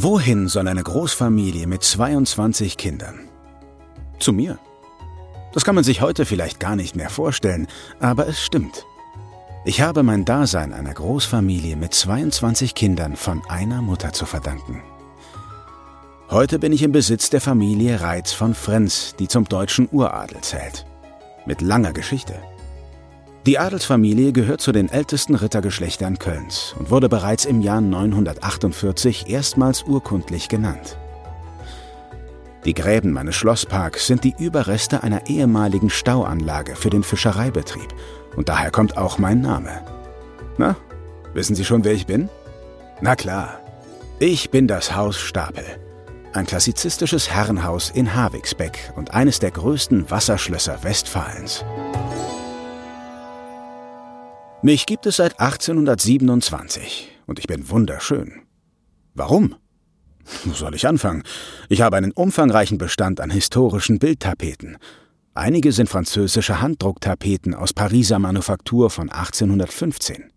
Wohin soll eine Großfamilie mit 22 Kindern? Zu mir. Das kann man sich heute vielleicht gar nicht mehr vorstellen, aber es stimmt. Ich habe mein Dasein einer Großfamilie mit 22 Kindern von einer Mutter zu verdanken. Heute bin ich im Besitz der Familie Reitz von Frenz, die zum deutschen Uradel zählt. Mit langer Geschichte. Die Adelsfamilie gehört zu den ältesten Rittergeschlechtern Kölns und wurde bereits im Jahr 948 erstmals urkundlich genannt. Die Gräben meines Schlossparks sind die Überreste einer ehemaligen Stauanlage für den Fischereibetrieb und daher kommt auch mein Name. Na, wissen Sie schon, wer ich bin? Na klar, ich bin das Haus Stapel. Ein klassizistisches Herrenhaus in Havigsbeck und eines der größten Wasserschlösser Westfalens. Mich gibt es seit 1827 und ich bin wunderschön. Warum? Wo soll ich anfangen? Ich habe einen umfangreichen Bestand an historischen Bildtapeten. Einige sind französische Handdrucktapeten aus Pariser Manufaktur von 1815.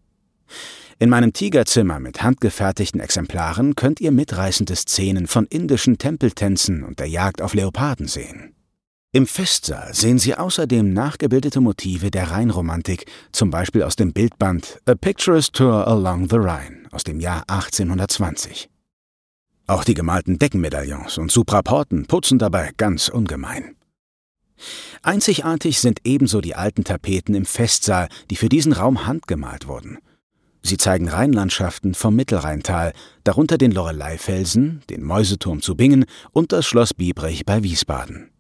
In meinem Tigerzimmer mit handgefertigten Exemplaren könnt ihr mitreißende Szenen von indischen Tempeltänzen und der Jagd auf Leoparden sehen. Im Festsaal sehen Sie außerdem nachgebildete Motive der Rheinromantik, zum Beispiel aus dem Bildband A Picturesque Tour Along the Rhine aus dem Jahr 1820. Auch die gemalten Deckenmedaillons und Supraporten putzen dabei ganz ungemein. Einzigartig sind ebenso die alten Tapeten im Festsaal, die für diesen Raum handgemalt wurden. Sie zeigen Rheinlandschaften vom Mittelrheintal, darunter den Loreleifelsen, den Mäuseturm zu Bingen und das Schloss Biebrich bei Wiesbaden.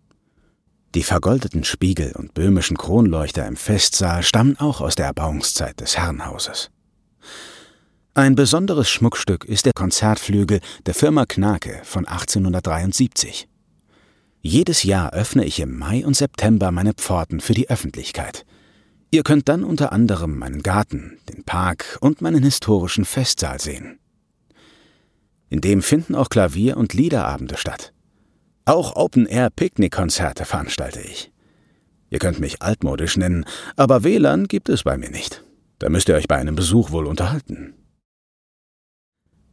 Die vergoldeten Spiegel und böhmischen Kronleuchter im Festsaal stammen auch aus der Erbauungszeit des Herrenhauses. Ein besonderes Schmuckstück ist der Konzertflügel der Firma Knake von 1873. Jedes Jahr öffne ich im Mai und September meine Pforten für die Öffentlichkeit. Ihr könnt dann unter anderem meinen Garten, den Park und meinen historischen Festsaal sehen. In dem finden auch Klavier- und Liederabende statt. Auch Open-Air-Picknick-Konzerte veranstalte ich. Ihr könnt mich altmodisch nennen, aber WLAN gibt es bei mir nicht. Da müsst ihr euch bei einem Besuch wohl unterhalten.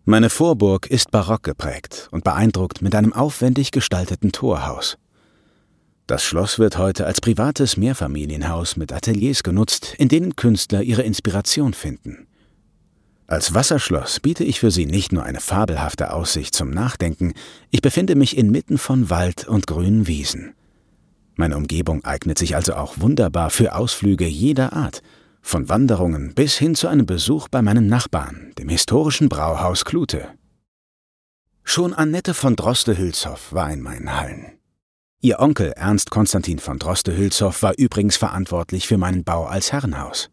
Meine Vorburg ist barock geprägt und beeindruckt mit einem aufwendig gestalteten Torhaus. Das Schloss wird heute als privates Mehrfamilienhaus mit Ateliers genutzt, in denen Künstler ihre Inspiration finden. Als Wasserschloss biete ich für Sie nicht nur eine fabelhafte Aussicht zum Nachdenken, ich befinde mich inmitten von Wald und grünen Wiesen. Meine Umgebung eignet sich also auch wunderbar für Ausflüge jeder Art, von Wanderungen bis hin zu einem Besuch bei meinem Nachbarn, dem historischen Brauhaus Klute. Schon Annette von Droste-Hülshoff war in meinen Hallen. Ihr Onkel Ernst Konstantin von Droste-Hülshoff war übrigens verantwortlich für meinen Bau als Herrenhaus.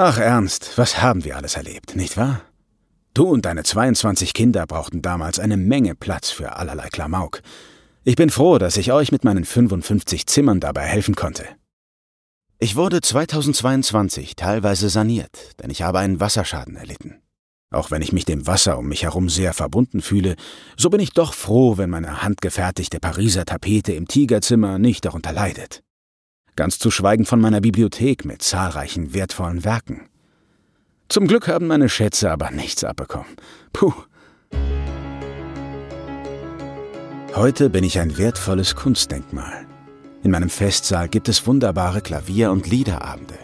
Ach Ernst, was haben wir alles erlebt, nicht wahr? Du und deine 22 Kinder brauchten damals eine Menge Platz für allerlei Klamauk. Ich bin froh, dass ich euch mit meinen 55 Zimmern dabei helfen konnte. Ich wurde 2022 teilweise saniert, denn ich habe einen Wasserschaden erlitten. Auch wenn ich mich dem Wasser um mich herum sehr verbunden fühle, so bin ich doch froh, wenn meine handgefertigte Pariser Tapete im Tigerzimmer nicht darunter leidet ganz zu schweigen von meiner Bibliothek mit zahlreichen wertvollen Werken. Zum Glück haben meine Schätze aber nichts abbekommen. Puh. Heute bin ich ein wertvolles Kunstdenkmal. In meinem Festsaal gibt es wunderbare Klavier- und Liederabende.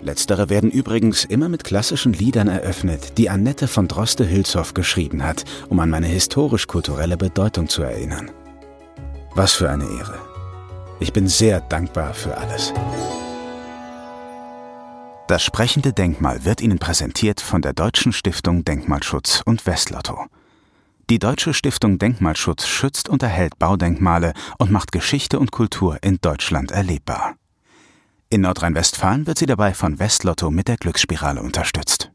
Letztere werden übrigens immer mit klassischen Liedern eröffnet, die Annette von Droste-Hülshoff geschrieben hat, um an meine historisch-kulturelle Bedeutung zu erinnern. Was für eine Ehre. Ich bin sehr dankbar für alles. Das sprechende Denkmal wird Ihnen präsentiert von der Deutschen Stiftung Denkmalschutz und Westlotto. Die Deutsche Stiftung Denkmalschutz schützt und erhält Baudenkmale und macht Geschichte und Kultur in Deutschland erlebbar. In Nordrhein-Westfalen wird sie dabei von Westlotto mit der Glücksspirale unterstützt.